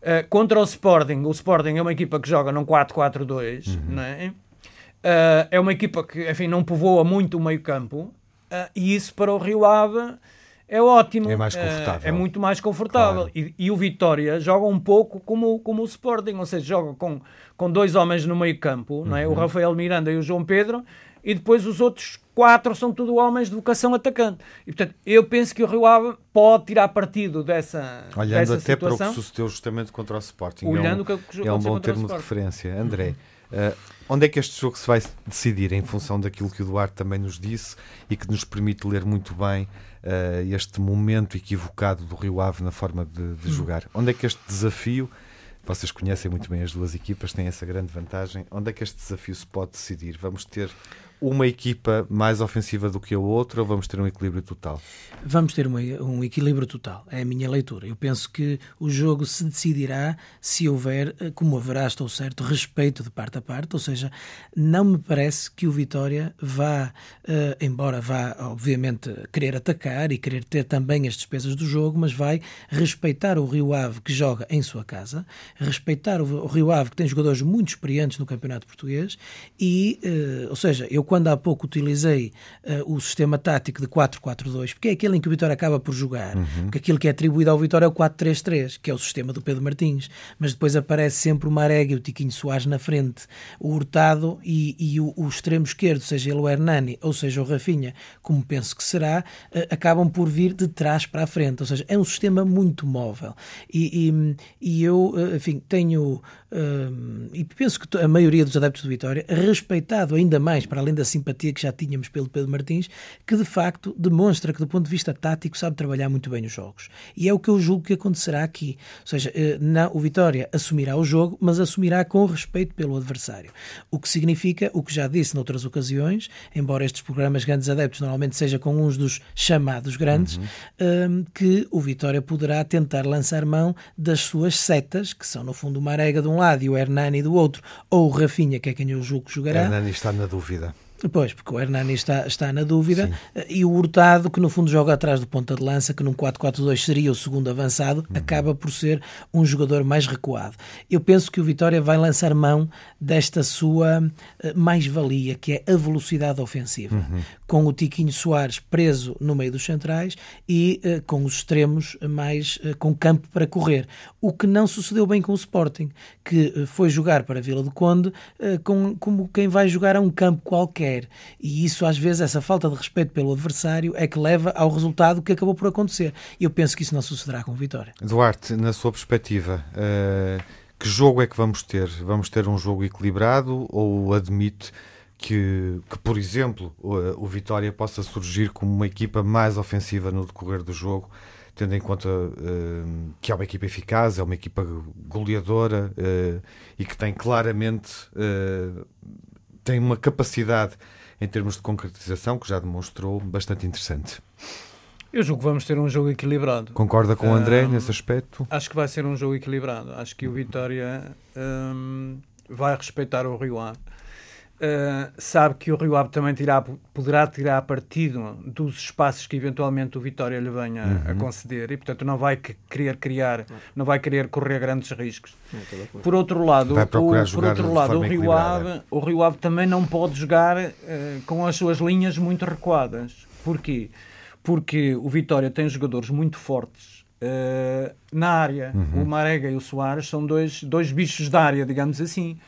Uh, contra o Sporting, o Sporting é uma equipa que joga num 4-4-2, uhum. não é? Uh, é uma equipa que, enfim, não povoa muito o meio-campo Uh, e isso para o Rio Ave é ótimo. É mais confortável. Uh, é muito mais confortável. Claro. E, e, o Vitória joga um pouco como, como o Sporting, ou seja, joga com, com dois homens no meio campo, uhum. não é? o uhum. Rafael Miranda e o João Pedro, e depois os outros quatro são tudo homens de vocação atacante. E portanto, eu penso que o Rio Ave pode tirar partido dessa Olhando dessa até situação. para o que sucedeu justamente contra o Sporting. Olhando é um, que é um bom termo de referência. André, uhum. Uh, Onde é que este jogo se vai decidir em função daquilo que o Duarte também nos disse e que nos permite ler muito bem uh, este momento equivocado do Rio Ave na forma de, de jogar? Onde é que este desafio, vocês conhecem muito bem as duas equipas, têm essa grande vantagem, onde é que este desafio se pode decidir? Vamos ter uma equipa mais ofensiva do que a outra ou vamos ter um equilíbrio total? Vamos ter uma, um equilíbrio total, é a minha leitura. Eu penso que o jogo se decidirá se houver, eh, como haverá, estou certo, respeito de parte a parte, ou seja, não me parece que o Vitória vá, uh, embora vá, obviamente, querer atacar e querer ter também as despesas do jogo, mas vai respeitar o Rio Ave que joga em sua casa, respeitar o, o Rio Ave que tem jogadores muito experientes no Campeonato Português e, uh, ou seja, eu quando há pouco utilizei uh, o sistema tático de 4-4-2, porque é aquele em que o Vitória acaba por jogar, uhum. porque aquilo que é atribuído ao Vitória é o 4-3-3, que é o sistema do Pedro Martins, mas depois aparece sempre o Marega e o Tiquinho Soares na frente, o Hurtado e, e o, o, extremo esquerdo, seja ele o Hernani ou seja o Rafinha, como penso que será, uh, acabam por vir de trás para a frente, ou seja, é um sistema muito móvel. E, e, e eu, uh, enfim, tenho e penso que a maioria dos adeptos do Vitória, respeitado ainda mais, para além da simpatia que já tínhamos pelo Pedro Martins, que de facto demonstra que, do ponto de vista tático, sabe trabalhar muito bem os jogos. E é o que eu julgo que acontecerá aqui. Ou seja, não, o Vitória assumirá o jogo, mas assumirá com respeito pelo adversário. O que significa, o que já disse noutras ocasiões, embora estes programas grandes adeptos normalmente seja com uns dos chamados grandes, uhum. que o Vitória poderá tentar lançar mão das suas setas, que são no fundo uma arega de um lado e o Hernani do outro, ou o Rafinha, que é quem eu julgo que jogará. Hernani está na dúvida. Pois, porque o Hernani está, está na dúvida Sim. e o Hurtado, que no fundo joga atrás do ponta de lança, que num 4-4-2 seria o segundo avançado, uhum. acaba por ser um jogador mais recuado. Eu penso que o Vitória vai lançar mão desta sua eh, mais-valia, que é a velocidade ofensiva, uhum. Com o Tiquinho Soares preso no meio dos centrais e uh, com os extremos mais uh, com campo para correr. O que não sucedeu bem com o Sporting, que uh, foi jogar para a Vila do Conde com, como quem vai jogar a um campo qualquer quer. E isso, às vezes, essa falta de respeito pelo adversário é que leva ao resultado que acabou por acontecer. E eu penso que isso não sucederá com Vitória. Duarte, na sua perspectiva, que jogo é que vamos ter? Vamos ter um jogo equilibrado ou admite que, que por exemplo, o, o Vitória possa surgir como uma equipa mais ofensiva no decorrer do jogo? tendo em conta uh, que é uma equipa eficaz, é uma equipa goleadora uh, e que tem claramente uh, tem uma capacidade em termos de concretização que já demonstrou bastante interessante. Eu julgo que vamos ter um jogo equilibrado. Concorda com o André um, nesse aspecto? Acho que vai ser um jogo equilibrado. Acho que o Vitória um, vai respeitar o Rio Ave. Uh, sabe que o Rio Ave também tirá, poderá tirar partido dos espaços que eventualmente o Vitória lhe venha uhum. a conceder e, portanto, não vai querer criar, não vai querer correr grandes riscos. Por outro lado, o, por outro lado, o Rio Ave, o Rio Ave também não pode jogar uh, com as suas linhas muito recuadas. Porquê? Porque o Vitória tem jogadores muito fortes uh, na área. Uhum. O Marega e o Soares são dois, dois bichos da área, digamos assim.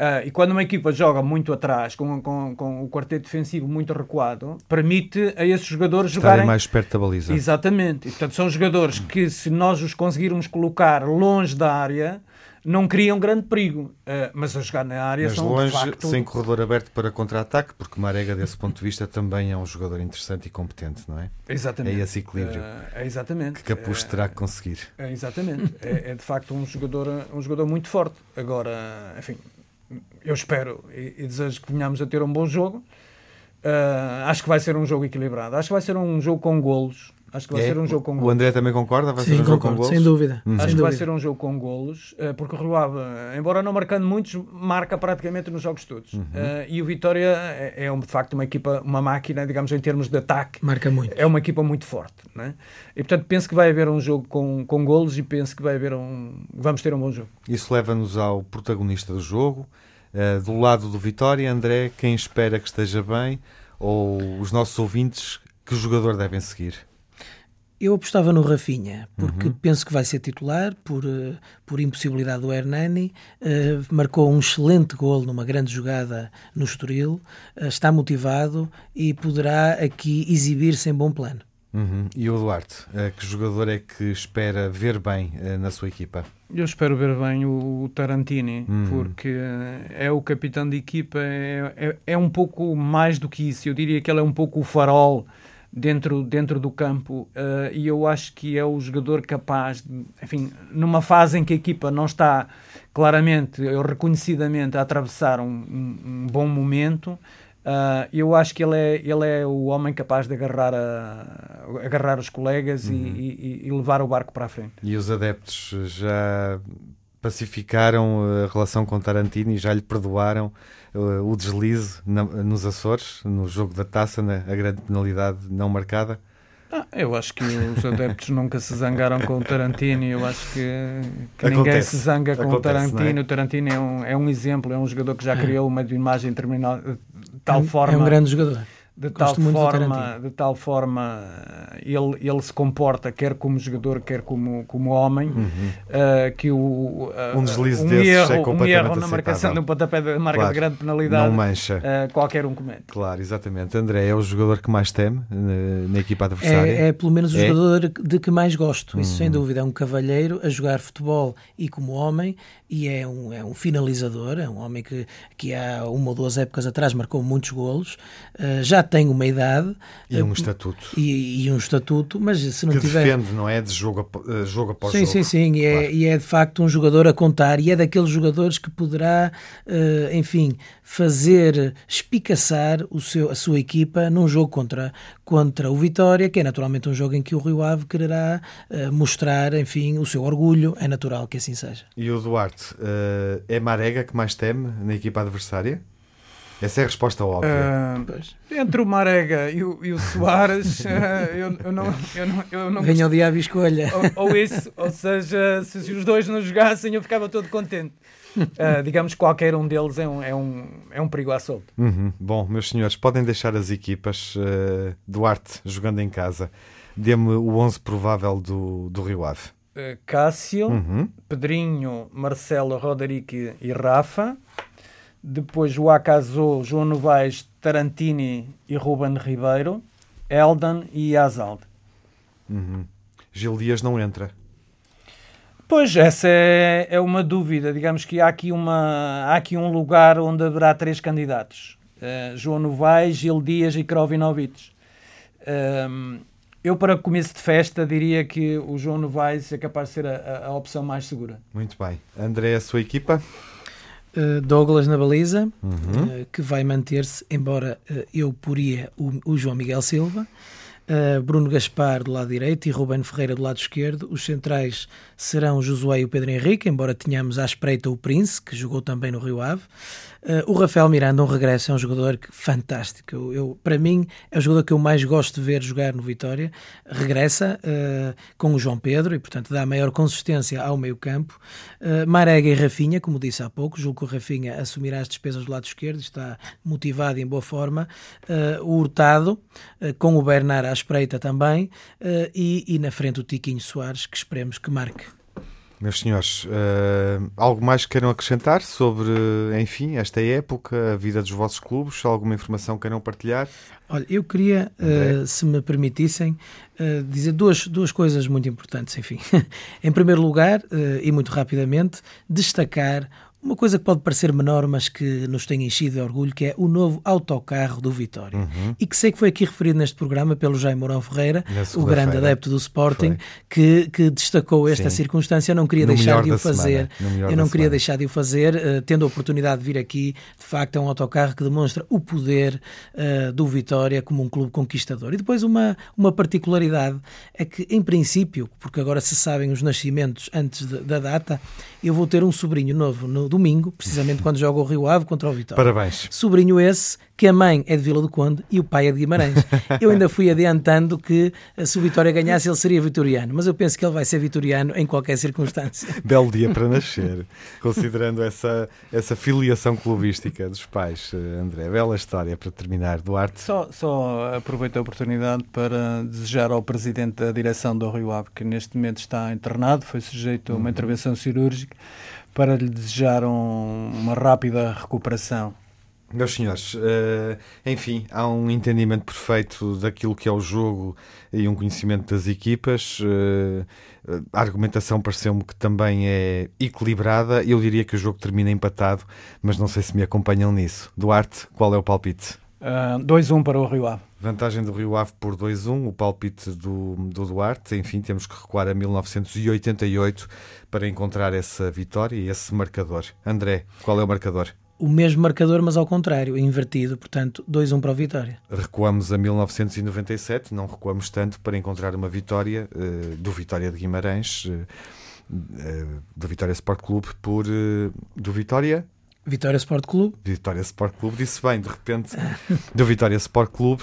Uh, e quando uma equipa joga muito atrás, com, com, com, o quarteto defensivo muito recuado, permite a esses jogadores Estarem jogarem mais perto da baliza. Exatamente. E, portanto, são jogadores que, se nós os conseguirmos colocar longe da área, não criam grande perigo. Uh, mas a jogar na área mas são longe, facto... sem corredor aberto para contra-ataque, porque Marega, desse ponto de vista, também é um jogador interessante e competente, não é? Exatamente. É esse equilíbrio. Uh, é exatamente. Que Capuz terá que conseguir. É, exatamente. é, é, de facto um jogador, um jogador muito forte. Agora, enfim, eu espero e, e, desejo que venhamos a ter um bom jogo. Uh, acho que vai ser um jogo equilibrado. Acho que vai ser um jogo com golos. Acho que vai é, ser um jogo com golos. O André também concorda? Vai Sim, ser um concordo, jogo com golos? sem dúvida. Hum. Acho sem que dúvida. vai ser um jogo com golos, uh, porque o Rio Ave, embora não marcando muitos, marca praticamente nos jogos todos. Uhum. Uh, e o Vitória é, é, de facto uma equipa, uma máquina, digamos, em termos de ataque. Marca muito. É uma equipa muito forte. Né? E portanto penso que vai haver um jogo com, com golos e penso que vai haver um. Vamos ter um bom jogo. Isso leva-nos ao protagonista do jogo Uh, do lado do Vitória, André, quem espera que esteja bem ou os nossos ouvintes, que jogador devem seguir? Eu apostava no Rafinha, porque uhum. penso que vai ser titular, por, uh, por impossibilidade do Hernani. Uh, marcou um excelente gol numa grande jogada no Estoril, uh, está motivado e poderá aqui exibir-se em bom plano. Uhum. E o Duarte, que jogador é que espera ver bem na sua equipa? Eu espero ver bem o, Tarantini, hum. porque é o capitão de equipa, é, é, é, um pouco mais do que isso. Eu diria que ele é um pouco o farol dentro, dentro do campo uh, e eu acho que é o jogador capaz, de, enfim, numa fase em que a equipa não está claramente, reconhecidamente a atravessar um, um, um bom momento, Uh, eu acho que ele é, ele é o homem capaz de agarrar, a, agarrar os colegas uhum. e, e, e, levar o barco para a frente. E os adeptos já pacificaram a relação com Tarantino e já lhe perdoaram uh, o deslize na, nos Açores, no jogo da taça, na, a grande penalidade não marcada? Ah, eu acho que os adeptos nunca se zangaram com o Tarantino. Eu acho que, que ninguém se zanga com Acontece, o é? Tarantino. É? O Tarantino é um, é um exemplo, é um jogador que já é. criou uma imagem de tal é, forma. É um grande jogador de tal, forma, de tal forma ele, ele se comporta quer como jogador quer como, como homem uhum. uh, que o uh, um deslize um desses erro, é um erro na marcação de um pontapé de marca claro, de grande penalidade não mancha. uh, qualquer um comete claro exatamente. André é o jogador que mais teme na, na equipa adversária? É, é, pelo menos o é? jogador de que mais gosto isso sem uhum. dúvida. É um cavalheiro a jogar futebol e como homem e é um, é um finalizador é um homem que, que há uma ou duas épocas atrás marcou muitos golos. Já tem uma idade. E um eh, estatuto. E, e um estatuto, mas se não que tiver. defende, não é? De jogo, uh, jogo após sim, jogo. Sim, sim, sim. É, e é de facto um jogador a contar. E é daqueles jogadores que poderá, uh, enfim, fazer espicaçar o seu, a sua equipa num jogo contra, contra o Vitória, que é naturalmente um jogo em que o Rio Ave quererá mostrar, enfim, o seu orgulho. É natural que assim seja. E o Duarte, é Marega que mais teme na equipa adversária? Essa é a resposta óbvia. Uh, entre o Marega e o, e o Soares, uh, eu, eu, não, eu não. Eu não Venha o diabo e escolha. Ou, ou, isso, ou seja, se, se, os dois não jogassem, eu ficava todo contente. Uh, digamos que qualquer um deles é um, é um, é um perigo à solta. Uhum. Bom, meus senhores, podem deixar as equipas. Uh, Duarte jogando em casa. Dê-me o 11 provável do, do Rio Ave. Cássio, uhum. Pedrinho, Marcelo, Roderick e Rafa. Depois o Acaso, João Novaes, Tarantini e Ruben Ribeiro. Eldan e Azalde. Uhum. Gil Dias não entra. Pois, essa é, é uma dúvida. Digamos que há aqui, uma, há aqui um lugar onde haverá três candidatos. Uh, João Novaes, Gil Dias e Krovinovic. Uh, eu, para começo de festa, diria que o João Novaes é capaz de ser a, a opção mais segura. Muito bem. André, a sua equipa? Uh, Douglas na baliza, uhum. uh, que vai manter-se, embora uh, eu poria o, o, João Miguel Silva. Uh, Bruno Gaspar do lado direito e Ruben Ferreira do lado esquerdo. Os centrais serão Josué e o Pedro Henrique, embora tenhamos à espreita o Prince, que jogou também no Rio Ave. Uh, o Rafael Miranda, um regresso, é um jogador que, fantástico. Eu, eu, para mim, é o jogador que eu mais gosto de ver jogar no Vitória. Regressa uh, com o João Pedro e, portanto, dá maior consistência ao meio-campo. Uh, Marega e Rafinha, como disse há pouco, julgo que o Rafinha assumirá as despesas do lado esquerdo, está motivado e em boa forma. O Hurtado, com o Bernard à espreita também, e, e na frente o Tiquinho Soares, que esperemos que marque. Meus senhores, uh, algo mais que queiram acrescentar sobre, enfim, esta época, a vida dos vossos clubes? Alguma informação que queiram partilhar? Olha, eu queria, uh, se me permitissem, uh, dizer duas, duas coisas muito importantes, enfim. em primeiro lugar, e muito rapidamente, destacar uma coisa que pode parecer menor, mas que nos tem enchido de orgulho, que é o novo autocarro do Vitória. Uhum. E que sei que foi aqui referido neste programa pelo Jaime Mourão Ferreira, o grande adepto do Sporting, que, que, destacou esta Sim. circunstância. Eu não queria no deixar de o fazer. Eu não queria semana. deixar de o fazer, uh, tendo a oportunidade de vir aqui. De facto, é um autocarro que demonstra o poder uh, do Vitória como um clube conquistador. E depois uma, uma particularidade é que, em princípio, porque agora se sabem os nascimentos antes de, da data, eu vou ter um sobrinho novo no domingo, precisamente quando joga o Rio Ave contra o Vitória. Parabéns. Sobrinho esse que a mãe é de Vila do Conde e o pai é de Guimarães. Eu ainda fui adiantando que eh, se o Vitória ganhasse ele seria vitoriano, mas eu penso que ele vai ser vitoriano em qualquer circunstância. Belo dia para nascer, considerando essa, essa filiação clubística dos pais, eh, André. Bela história para terminar, Duarte. Só, só aproveito a oportunidade para desejar ao presidente da direção do Rio Ave, que neste momento está internado, foi sujeito a uma uhum. intervenção cirúrgica, para lhe desejar um, uma rápida recuperação meus senhores, uh, enfim, há um entendimento perfeito daquilo que é o jogo e um conhecimento das equipas. Uh, a argumentação pareceu-me que também é equilibrada. Eu diria que o jogo termina empatado, mas não sei se me acompanham nisso. Duarte, qual é o palpite? Uh, eh, 2-1 para o Rio Ave. Vantagem do Rio Ave por 2-1, o palpite do, do Duarte. Enfim, temos que recuar a 1988 para encontrar essa vitória e esse marcador. André, qual é o marcador? O mesmo marcador, mas ao contrário, invertido, portanto, 2-1 para o Vitória. Recuamos a 1997, não recuamos tanto para encontrar uma vitória uh, do Vitória de Guimarães, uh, uh, do Vitória Sport Clube, por. do Vitória. Vitória Sport Clube. Vitória Sport Clube, disse bem, de repente, do Vitória Sport Clube,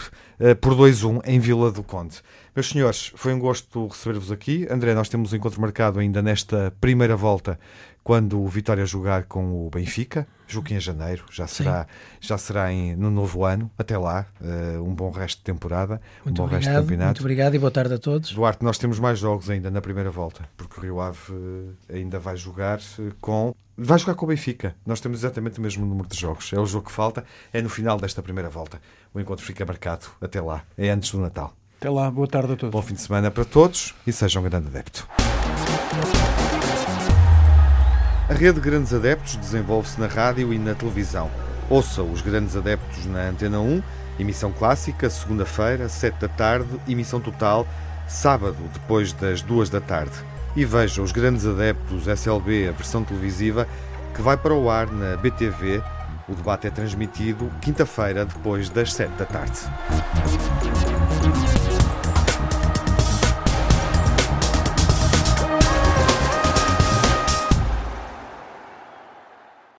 por 2-1 em Vila do Conde. Meus senhores, foi um gosto receber-vos aqui. André, nós temos um encontro marcado ainda nesta primeira volta quando o Vitória jogar com o Benfica, julgo que em janeiro, já será, já será em, no novo ano, até lá, uh, um bom resto de temporada, muito um bom obrigado, resto de campeonato. Muito obrigado e boa tarde a todos. Duarte, nós temos mais jogos ainda na primeira volta, porque o Rio Ave uh, ainda vai jogar uh, com. Vai jogar com o Benfica. Nós temos exatamente o mesmo número de jogos. É o jogo que falta, é no final desta primeira volta. O encontro fica marcado até lá, é antes do Natal. Até lá, boa tarde a todos. Bom fim de semana para todos e sejam um grande adepto. A rede Grandes Adeptos desenvolve-se na rádio e na televisão. Ouça os Grandes Adeptos na Antena 1, emissão clássica, segunda-feira, 7 da tarde, emissão total, sábado, depois das 2 da tarde. E veja os Grandes Adeptos SLB, a versão televisiva, que vai para o ar na BTV. O debate é transmitido quinta-feira, depois das 7 da tarde.